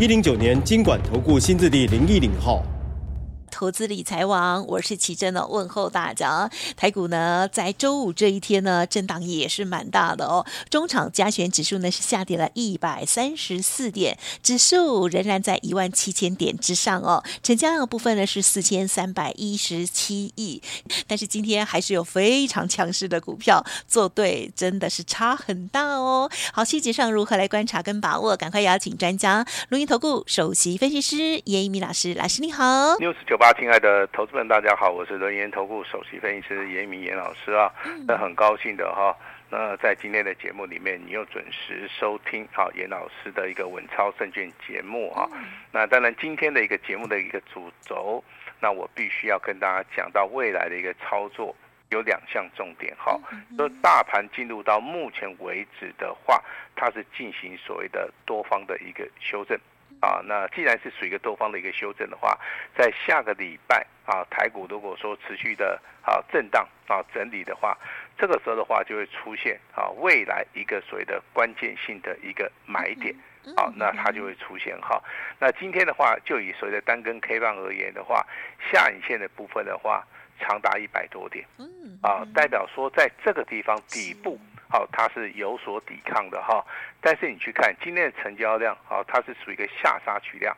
一零九年金管投顾新字第零一零号。投资理财网，我是琦蓁的问候大家。台股呢，在周五这一天呢，震荡也是蛮大的哦。中场加权指数呢是下跌了一百三十四点，指数仍然在一万七千点之上哦。成交量的部分呢是四千三百一十七亿，但是今天还是有非常强势的股票做对，真的是差很大哦。好，细节上如何来观察跟把握？赶快邀请专家，伦元投顾首席分析师严一民老师，老师你好。亲爱的投资们，大家好，我是轮研投顾首席分析师严一民严老师啊，那很高兴的哈，那在今天的节目里面，你又准时收听好严老师的一个稳操胜券节目哈，那当然今天的一个节目的一个主轴，那我必须要跟大家讲到未来的一个操作有两项重点哈，说大盘进入到目前为止的话，它是进行所谓的多方的一个修正。啊，那既然是属于一个多方的一个修正的话，在下个礼拜啊，台股如果说持续的啊震荡啊整理的话，这个时候的话就会出现啊未来一个所谓的关键性的一个买点，好，那它就会出现哈。那今天的话，就以所谓的单根 K 棒而言的话，下影线的部分的话，长达一百多点，啊，代表说在这个地方底部。好，它是有所抵抗的哈，但是你去看今天的成交量，好，它是属于一个下杀取量，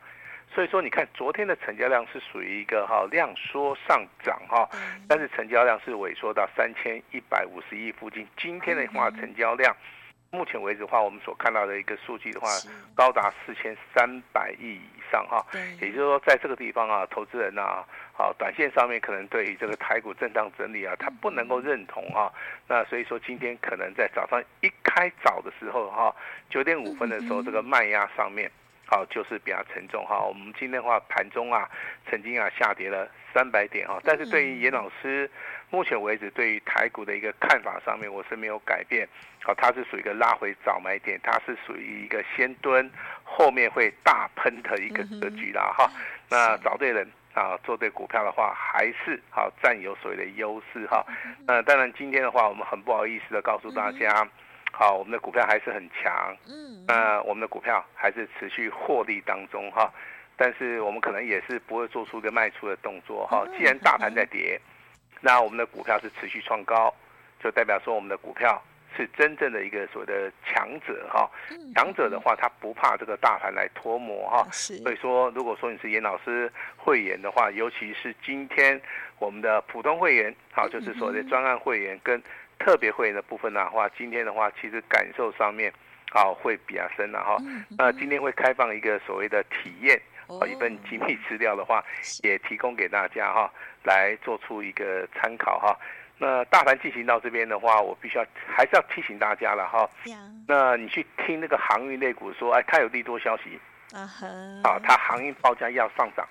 所以说你看昨天的成交量是属于一个哈量缩上涨哈，但是成交量是萎缩到三千一百五十亿附近，今天的话成交量。目前为止的话，我们所看到的一个数据的话，高达四千三百亿以上哈。也就是说，在这个地方啊，投资人呐，好，短线上面可能对于这个台股震荡整理啊，他不能够认同啊。那所以说，今天可能在早上一开早的时候哈，九点五分的时候，这个卖压上面。好，就是比较沉重哈。我们今天的话，盘中啊，曾经啊下跌了三百点哈。但是对于严老师目前为止对于台股的一个看法上面，我是没有改变。好，它是属于一个拉回早买点，它是属于一个先蹲后面会大喷的一个格局啦哈。那找对人啊，做对股票的话，还是好占有所谓的优势哈。那当然今天的话，我们很不好意思的告诉大家。好，我们的股票还是很强，嗯，那我们的股票还是持续获利当中哈，但是我们可能也是不会做出一个卖出的动作哈。既然大盘在跌，那我们的股票是持续创高，就代表说我们的股票是真正的一个所谓的强者哈。强者的话，他不怕这个大盘来脱模哈。所以说，如果说你是严老师会员的话，尤其是今天我们的普通会员，好，就是所谓的专案会员跟。特别会员的部分的话，今天的话其实感受上面，好会比较深了哈。那今天会开放一个所谓的体验，啊，一份机密资料的话，也提供给大家哈，来做出一个参考哈。那大盘进行到这边的话，我必须要还是要提醒大家了哈。那你去听那个航运类股说，哎，它有利多消息。啊哈，啊，它航运报价要上涨，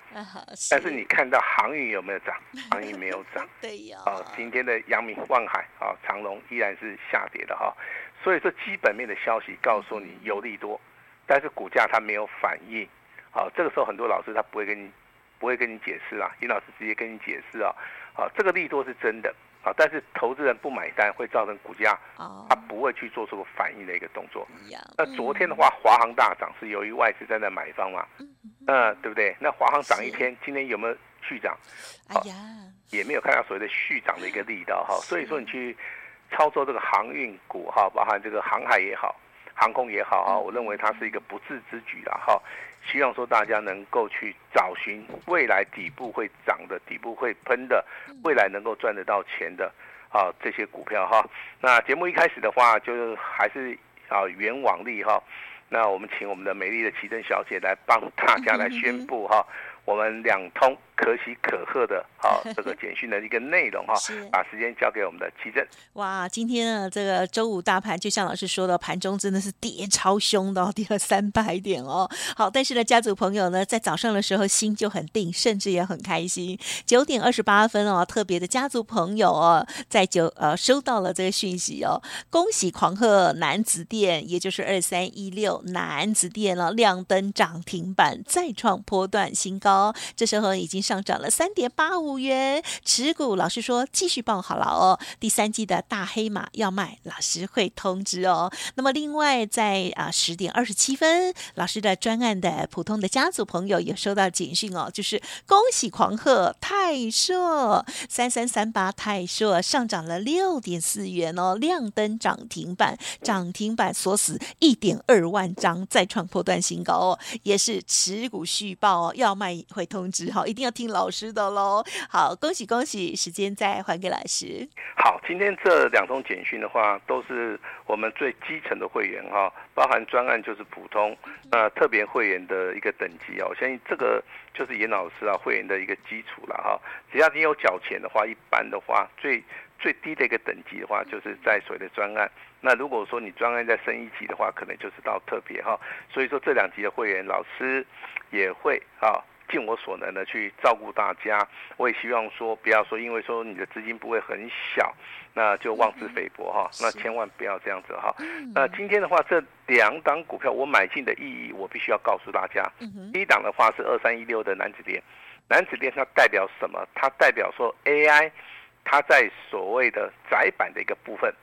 但是你看到航运有没有涨？航运没有涨，对呀。啊，今天的阳明、万海啊、长隆依然是下跌的哈，所以说基本面的消息告诉你有利多，但是股价它没有反应，好，这个时候很多老师他不会跟你不会跟你解释啊，尹老师直接跟你解释啊，好，这个利多是真的。但是投资人不买单，会造成股价，他不会去做出个反应的一个动作。那昨天的话，华航大涨是由于外资在那买方嘛？嗯，对不对？那华航涨一天，今天有没有续涨？哎呀，也没有看到所谓的续涨的一个力道哈。所以说你去操作这个航运股哈，包含这个航海也好，航空也好啊，我认为它是一个不智之举了哈。希望说大家能够去找寻未来底部会涨的、底部会喷的、未来能够赚得到钱的啊这些股票哈。那节目一开始的话，就还是啊原往例哈。那我们请我们的美丽的奇珍小姐来帮大家来宣布哈，我们两通可喜可贺的，好 这个简讯的一个内容哈，把时间交给我们的奇珍。哇，今天呢这个周五大盘，就像老师说的，盘中真的是跌超凶的，跌了三百点哦。好，但是呢，家族朋友呢在早上的时候心就很定，甚至也很开心。九点二十八分哦，特别的家族朋友哦，在九呃收到了这个讯息哦，恭喜狂贺男子店，也就是二三一六男子店了，亮灯涨停板，再创波段新高。这时候已经上涨了三点八五元，持股老师说继续报好了哦。第三季的大黑马要卖，老师会通知哦。那么另外在啊十点二十七分，老师的专案的普通的家族朋友也收到简讯哦，就是恭喜狂贺泰硕三三三八泰硕上涨了六点四元哦，亮灯涨停板，涨停板锁死一点二万张，再创破段新高哦，也是持股续报哦，要卖。会通知好，一定要听老师的喽。好，恭喜恭喜，时间再还给老师。好，今天这两通简讯的话，都是我们最基层的会员哈，包含专案就是普通，那特别会员的一个等级啊，我相信这个就是严老师啊会员的一个基础了哈。只要你有缴钱的话，一般的话最最低的一个等级的话，就是在所谓的专案。那如果说你专案再升一级的话，可能就是到特别哈。所以说这两级的会员，老师也会啊。尽我所能的去照顾大家，我也希望说不要说，因为说你的资金不会很小，那就妄自菲薄哈，那千万不要这样子哈。那今天的话，这两档股票我买进的意义，我必须要告诉大家。第一档的话是二三一六的南子电，南子电它代表什么？它代表说 AI，它在所谓的窄板的一个部分。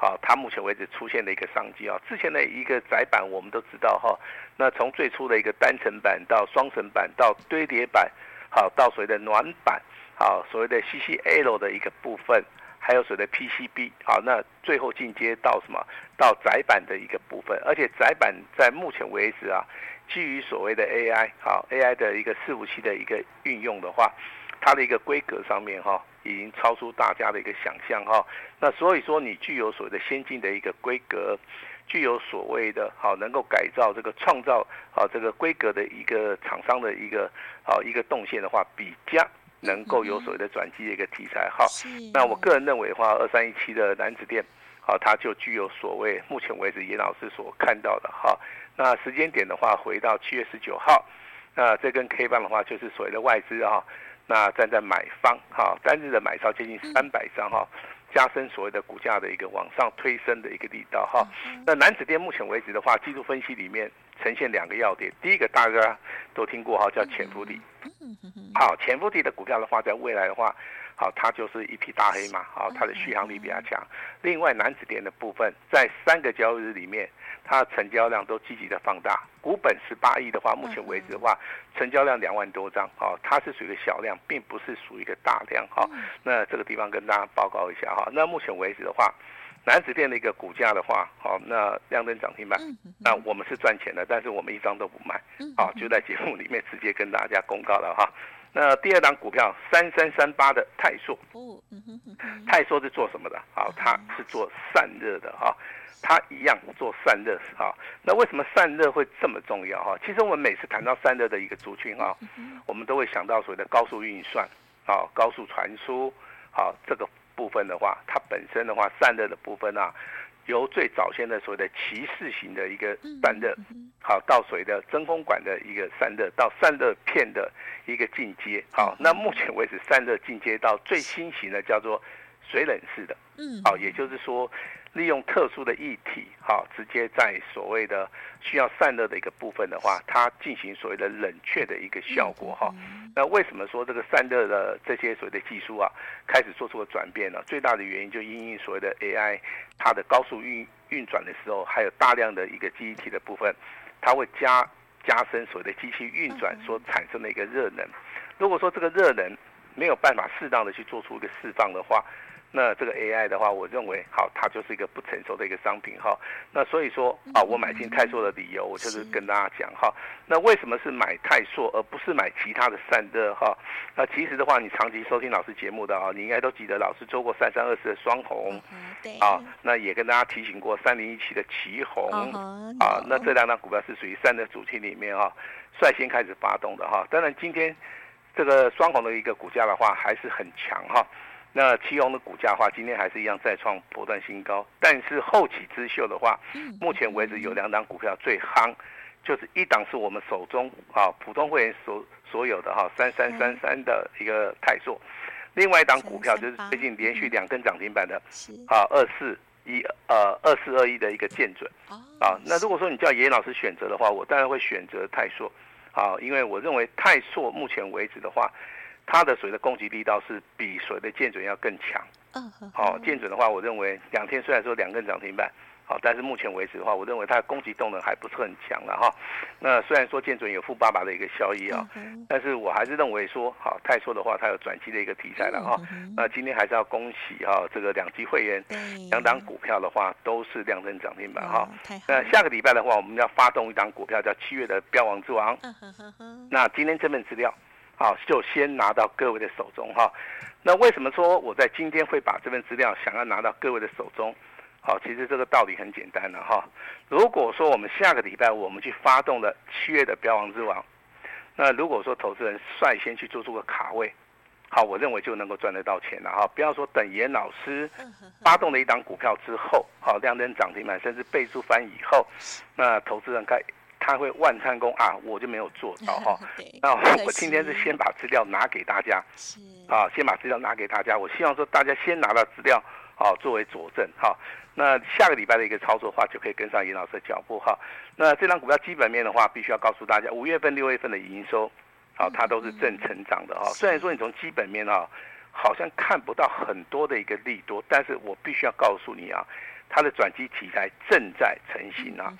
好，它目前为止出现的一个商机啊，之前的一个窄板我们都知道哈，那从最初的一个单层板到双层板到堆叠板，好到所谓的软板，好所谓的 CCL 的一个部分，还有所谓的 PCB，好那最后进阶到什么？到窄板的一个部分，而且窄板在目前为止啊，基于所谓的 AI，好 AI 的一个伺服器的一个运用的话。它的一个规格上面哈，已经超出大家的一个想象哈。那所以说，你具有所谓的先进的一个规格，具有所谓的好能够改造这个创造啊这个规格的一个厂商的一个好一个动线的话，比较能够有所谓的转机的一个题材哈。那我个人认为的话，二三一七的男子店，好，它就具有所谓目前为止严老师所看到的哈。那时间点的话，回到七月十九号，那这根 K 棒的话，就是所谓的外资哈。那站在买方，哈，单日的买超接近三百张，哈，加深所谓的股价的一个往上推升的一个力道，哈。那南子店目前为止的话，技术分析里面呈现两个要点，第一个大家都听过哈，叫潜伏底，好，潜伏底的股票的话，在未来的话。好，它就是一匹大黑马，好，它的续航力比较强。另外，南子店的部分，在三个交易日里面，它的成交量都积极的放大。股本十八亿的话，目前为止的话，成交量两万多张，好，它是属于一个小量，并不是属于一个大量，哈。那这个地方跟大家报告一下，哈。那目前为止的话，南子店的一个股价的话，好，那亮灯涨停板，那我们是赚钱的，但是我们一张都不卖，好，就在节目里面直接跟大家公告了，哈。那第二档股票三三三八的泰硕，泰硕是做什么的？好，它是做散热的哈，它一样做散热哈。那为什么散热会这么重要哈？其实我们每次谈到散热的一个族群啊，我们都会想到所谓的高速运算，啊，高速传输，好，这个部分的话，它本身的话散热的部分啊。由最早先的所谓的骑士型的一个散热，好到所谓的真空管的一个散热，到散热片的一个进阶，好，那目前为止散热进阶到最新型的叫做水冷式的，嗯，好，也就是说。利用特殊的液体，哈，直接在所谓的需要散热的一个部分的话，它进行所谓的冷却的一个效果，哈。那为什么说这个散热的这些所谓的技术啊，开始做出了转变呢？最大的原因就因应所谓的 AI，它的高速运运转的时候，还有大量的一个记忆体的部分，它会加加深所谓的机器运转所产生的一个热能。如果说这个热能没有办法适当的去做出一个释放的话，那这个 AI 的话，我认为好，它就是一个不成熟的一个商品哈。那所以说啊，我买进泰硕的理由，我就是跟大家讲哈。那为什么是买泰硕而不是买其他的散热哈？那其实的话，你长期收听老师节目的啊，你应该都记得老师做过三三二四的双红，对啊，那也跟大家提醒过三零一七的奇红啊。那这两档股票是属于散热主题里面啊，率先开始发动的哈。当然今天这个双红的一个股价的话还是很强哈。那奇鋐的股价的话，今天还是一样再创波段新高。但是后起之秀的话，目前为止有两档股票最夯，就是一档是我们手中啊普通会员所所有的哈三三三三的一个泰硕，另外一档股票就是最近连续两根涨停板的啊二四一呃二四二一的一个建准啊。那如果说你叫严老师选择的话，我当然会选择泰硕啊，因为我认为泰硕目前为止的话。它的水的攻击力道是比水的建准要更强。嗯，好，建准的话，我认为两天虽然说两根涨停板，好，但是目前为止的话，我认为它的攻击动能还不是很强了哈。那虽然说建准有富爸爸的一个效益啊，但是我还是认为说，好，泰硕的话，它有转机的一个题材了哈。那今天还是要恭喜哈，这个两级会员两档股票的话都是亮灯涨停板哈。那下个礼拜的话，我们要发动一档股票叫七月的标王之王。那今天这份资料。好，就先拿到各位的手中哈。那为什么说我在今天会把这份资料想要拿到各位的手中？好，其实这个道理很简单了哈。如果说我们下个礼拜我们去发动了七月的标王之王，那如果说投资人率先去做出个卡位，好，我认为就能够赚得到钱了哈。不要说等严老师发动了一档股票之后，好，亮灯涨停板甚至倍数翻以后，那投资人该。他会万参功啊，我就没有做到 哈。那我今天是先把资料拿给大家，啊，先把资料拿给大家。我希望说大家先拿到资料，啊，作为佐证哈。那下个礼拜的一个操作的话，就可以跟上严老师的脚步哈。那这张股票基本面的话，必须要告诉大家，五月份、六月份的营收，啊，它都是正成长的哈。虽然说你从基本面啊，好像看不到很多的一个利多，但是我必须要告诉你啊。它的转机题材正在成型啊，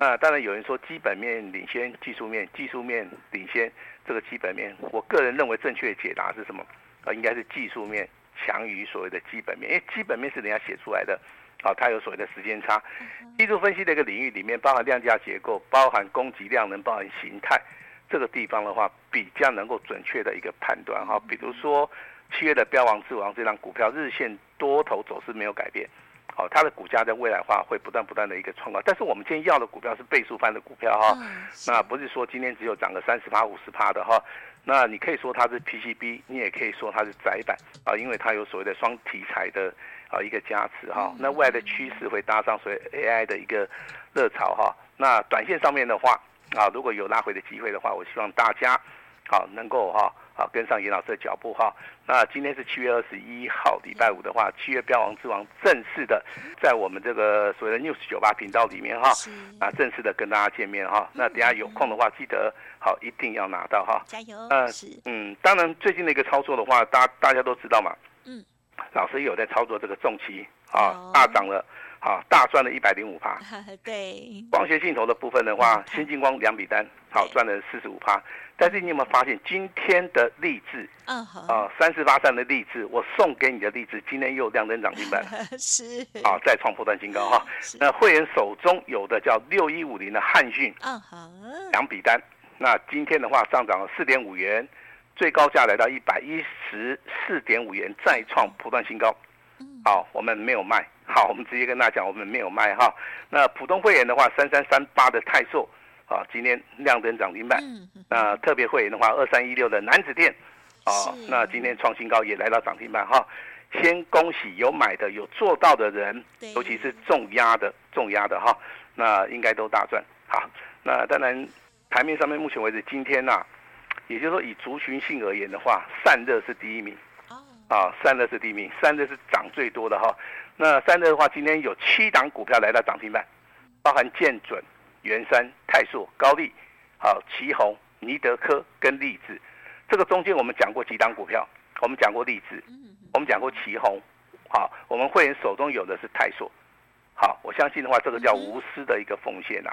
那当然有人说基本面领先技术面，技术面领先这个基本面，我个人认为正确解答是什么？啊，应该是技术面强于所谓的基本面，因为基本面是人家写出来的，啊，它有所谓的时间差。技术分析的一个领域里面，包含量价结构，包含供给量能，包含形态，这个地方的话比较能够准确的一个判断哈。比如说七月的标王之王这张股票，日线多头走势没有改变。好，它的股价在未来化会不断不断的一个创高，但是我们今天要的股票是倍数翻的股票哈，那不是说今天只有涨个三十趴五十趴的哈，那你可以说它是 PCB，你也可以说它是窄板啊，因为它有所谓的双题材的啊一个加持哈，那未来的趋势会搭上所谓 AI 的一个热潮哈，那短线上面的话啊，如果有拉回的机会的话，我希望大家好能够哈。好，跟上严老师的脚步哈。那今天是七月二十一号，礼拜五的话，七月标王之王正式的在我们这个所谓的 News 九八频道里面哈，啊，正式的跟大家见面哈。那等下有空的话，记得好一定要拿到哈。加油。嗯嗯，当然最近的一个操作的话，大大家都知道嘛。嗯。老师有在操作这个重期啊，大涨了。好，大赚了一百零五趴。对，光学镜头的部分的话，新进光两笔单，好赚了四十五趴。但是你有没有发现，今天的励志，嗯啊，三四八三的励志，我送给你的励志，今天又亮灯涨停板，是，啊，再创破断新高哈。那会员手中有的叫六一五零的汉讯，嗯两笔单，那今天的话上涨了四点五元，最高价来到一百一十四点五元，再创破断新高。好，我们没有卖。好，我们直接跟大家讲，我们没有卖哈。那普通会员的话，三三三八的泰硕，啊，今天亮灯涨停板。那特别会员的话，二三一六的南子店，啊，那今天创新高也来到涨停板哈。先恭喜有买的、有做到的人，尤其是重压的、重压的哈，那应该都大赚。好，那当然台面上面目前为止，今天呐、啊，也就是说以族群性而言的话，散热是第一名。啊，散热是第一名，散热是涨最多的哈。那散热的话，今天有七档股票来到涨停板，包含建准、元山、泰硕、高力，好，奇宏、尼德科跟力智。这个中间我们讲过几档股票，我们讲过力智，我们讲过奇宏，好，我们会员手中有的是泰硕，好，我相信的话，这个叫无私的一个奉献呐。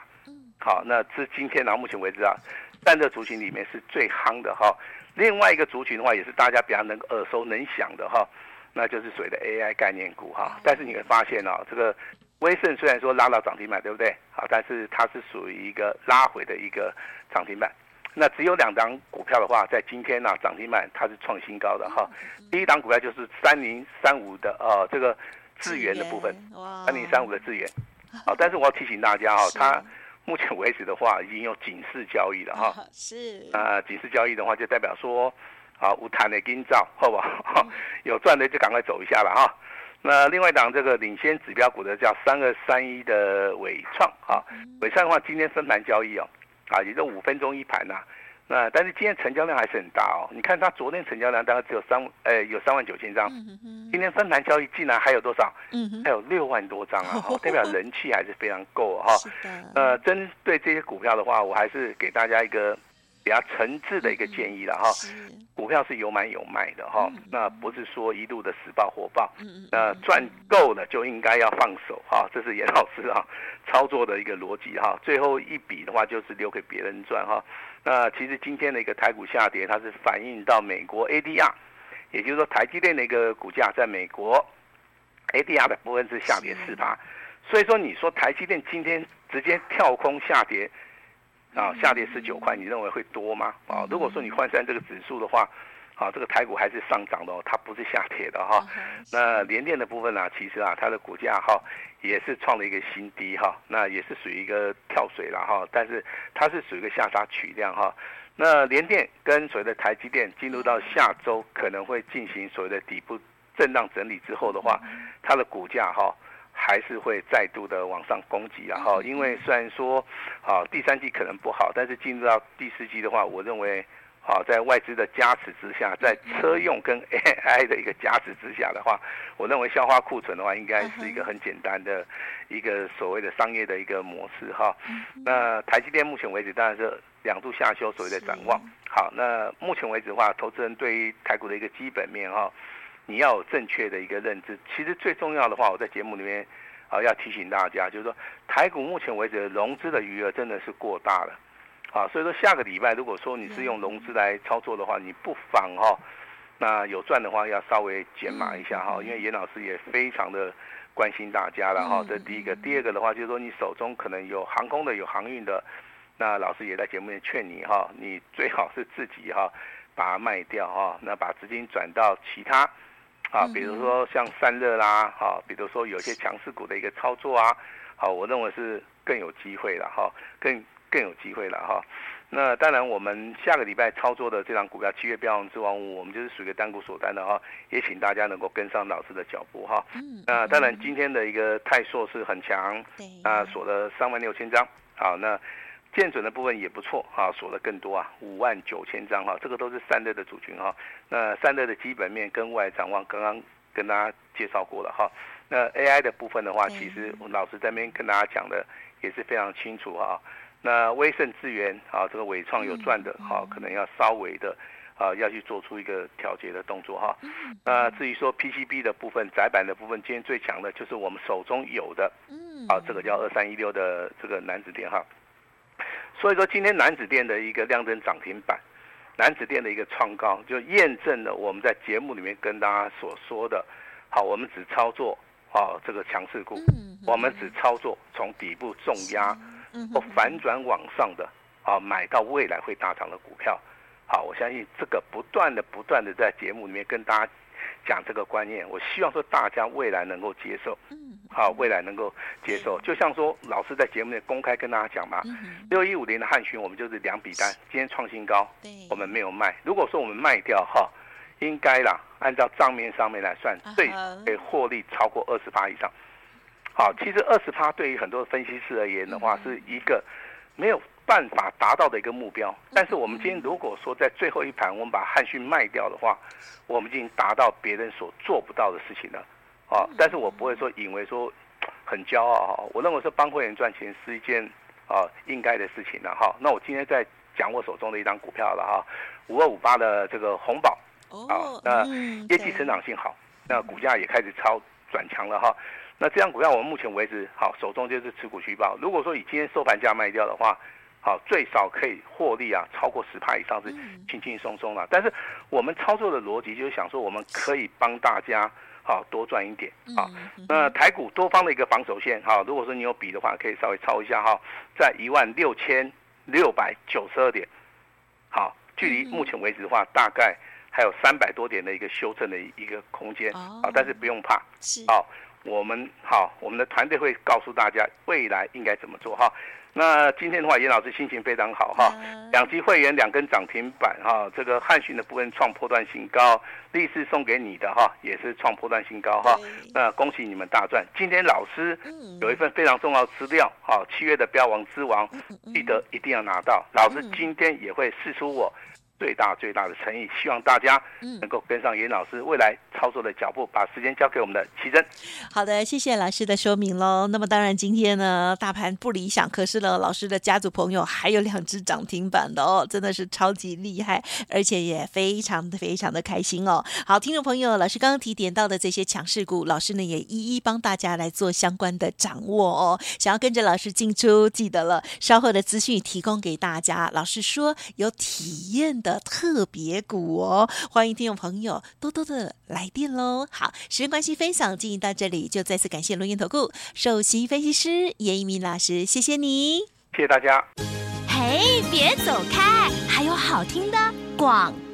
好，那至今天到目前为止啊，但这族群里面是最夯的哈。另外一个族群的话，也是大家比较能耳熟能详的哈。那就是所谓的 AI 概念股哈。但是你会发现啊，这个威盛虽然说拉到涨停板，对不对？好，但是它是属于一个拉回的一个涨停板。那只有两档股票的话，在今天呢涨停板它是创新高的哈。第一档股票就是三零三五的呃这个智源的部分，三零三五的智源。好，但是我要提醒大家哈，它目前为止的话已经有警示交易了哈。是。啊，警示交易的话就代表说，啊，无谈的今早好不好？有赚的就赶快走一下了哈。那另外一档这个领先指标股的叫三二三一的伟创啊，伟创的话今天分盘交易哦。啊，也就五分钟一盘呐，那但是今天成交量还是很大哦。你看它昨天成交量大概只有三，呃，有三万九千张，今天分盘交易竟然还有多少？还有六万多张啊，代表人气还是非常够哈。呃，针对这些股票的话，我还是给大家一个。比较诚挚的一个建议了哈，股票是有买有卖的哈，那不是说一路的死抱活抱，那赚够了就应该要放手哈，这是严老师啊 操作的一个逻辑哈，最后一笔的话就是留给别人赚哈，那其实今天的一个台股下跌，它是反映到美国 ADR，也就是说台积电的一个股价在美国 ADR 的部分是下跌四趴，所以说你说台积电今天直接跳空下跌。啊，下跌十九块，你认为会多吗？啊，如果说你换算这个指数的话，啊，这个台股还是上涨的哦，它不是下跌的哈。那联电的部分呢，其实啊，它的股价哈也是创了一个新低哈，那也是属于一个跳水了哈，但是它是属于一个下杀取量哈。那联电跟所谓的台积电进入到下周可能会进行所谓的底部震荡整理之后的话，它的股价哈。还是会再度的往上攻击，然后因为虽然说，啊第三季可能不好，但是进入到第四季的话，我认为，啊在外资的加持之下，在车用跟 AI 的一个加持之下的话，我认为消化库存的话，应该是一个很简单的一个所谓的商业的一个模式哈。那台积电目前为止当然是两度下修，所谓的展望。好，那目前为止的话，投资人对于台股的一个基本面哈。你要有正确的一个认知，其实最重要的话，我在节目里面啊要提醒大家，就是说台股目前为止融资的余额真的是过大了，啊，所以说下个礼拜如果说你是用融资来操作的话，你不妨哈，那有赚的话要稍微减码一下哈，因为严老师也非常的关心大家了哈，这第一个，第二个的话就是说你手中可能有航空的、有航运的，那老师也在节目里劝你哈，你最好是自己哈把它卖掉哈，那把资金转到其他。啊，比如说像散热啦，哈，比如说有些强势股的一个操作啊，好，我认为是更有机会了哈，更更有机会了哈。那当然，我们下个礼拜操作的这张股票七月标王之王五，我们就是属于单股锁单的哈，也请大家能够跟上老师的脚步哈。那当然，今天的一个泰硕是很强，啊，锁了三万六千张，好，那。建准的部分也不错哈，锁的更多啊，五万九千张哈，这个都是散热的主群哈。那散热的基本面跟未来展望，刚刚跟大家介绍过了哈。那 AI 的部分的话，其实我老师在那边跟大家讲的也是非常清楚哈。那威盛资源啊，这个伟创有赚的哈，可能要稍微的啊要去做出一个调节的动作哈。那至于说 PCB 的部分，窄板的部分，今天最强的就是我们手中有的，啊，这个叫二三一六的这个男子电哈。所以说，今天南子店的一个亮灯涨停板，南子店的一个创高，就验证了我们在节目里面跟大家所说的，好，我们只操作啊这个强势股，我们只操作从底部重压或反转往上的啊买到未来会大涨的股票，好，我相信这个不断的不断的在节目里面跟大家。讲这个观念，我希望说大家未来能够接受，好，未来能够接受。就像说老师在节目里公开跟大家讲嘛，六一五零的汉讯，我们就是两笔单，今天创新高，我们没有卖。如果说我们卖掉哈，应该啦，按照账面上面来算，最，可以获利超过二十趴以上。好，其实二十趴对于很多分析师而言的话，是一个没有。办法达到的一个目标，但是我们今天如果说在最后一盘我们把汉讯卖掉的话，我们已经达到别人所做不到的事情了，啊！但是我不会说以为说 很骄傲哈，我认为说帮会员赚钱是一件啊应该的事情了哈。那我今天在讲我手中的一张股票了哈，五二五八的这个红宝啊，那业绩成长性好，那股价也开始超转强了哈。那这张股票我们目前为止好手中就是持股虚报，如果说以今天收盘价卖掉的话。好，最少可以获利啊，超过十趴以上是轻轻松松了。但是我们操作的逻辑就是想说，我们可以帮大家好多赚一点啊。那台股多方的一个防守线哈，如果说你有笔的话，可以稍微抄一下哈，在一万六千六百九十二点。好，距离目前为止的话，大概还有三百多点的一个修正的一个空间啊。但是不用怕，好，我们好，我们的团队会告诉大家未来应该怎么做哈。那今天的话，严老师心情非常好哈，两级会员两根涨停板哈，这个汉讯的部分创破断新高，立志送给你的哈也是创破断新高哈，那恭喜你们大赚。今天老师有一份非常重要的资料哈，七月的标王之王，记得一定要拿到。老师今天也会试出我。最大最大的诚意，希望大家能够跟上严老师未来操作的脚步，把时间交给我们的奇珍。好的，谢谢老师的说明喽。那么当然今天呢，大盘不理想，可是呢，老师的家族朋友还有两只涨停板的哦，真的是超级厉害，而且也非常的非常的开心哦。好，听众朋友，老师刚刚提点到的这些强势股，老师呢也一一帮大家来做相关的掌握哦。想要跟着老师进出，记得了，稍后的资讯提供给大家。老师说有体验的。特别股哦，欢迎听众朋友多多的来电喽。好，时间关系，分享进行到这里，就再次感谢龙岩投顾首席分析师严一鸣老师，谢谢你，谢谢大家。嘿，别走开，还有好听的广告。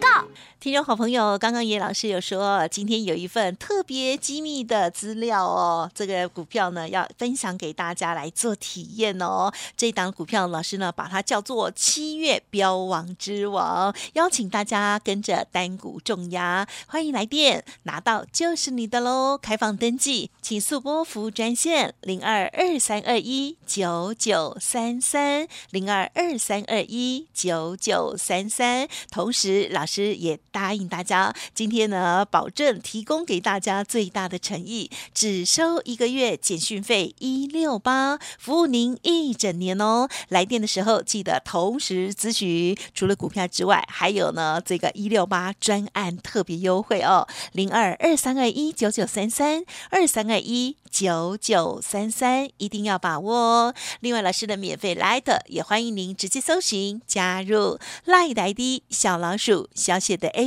听众好朋友，刚刚叶老师有说，今天有一份特别机密的资料哦，这个股票呢要分享给大家来做体验哦。这档股票老师呢把它叫做七月标王之王，邀请大家跟着单股重压，欢迎来电，拿到就是你的喽。开放登记，请速拨服务专线零二二三二一九九三三零二二三二一九九三三。同时，老师也。答应大家，今天呢，保证提供给大家最大的诚意，只收一个月简讯费一六八，服务您一整年哦。来电的时候记得同时咨询，除了股票之外，还有呢这个一六八专案特别优惠哦，零二二三二一九九三三二三二一九九三三，一定要把握哦。另外，老师的免费 Line 也欢迎您直接搜寻加入 Line ID 小老鼠小写的 A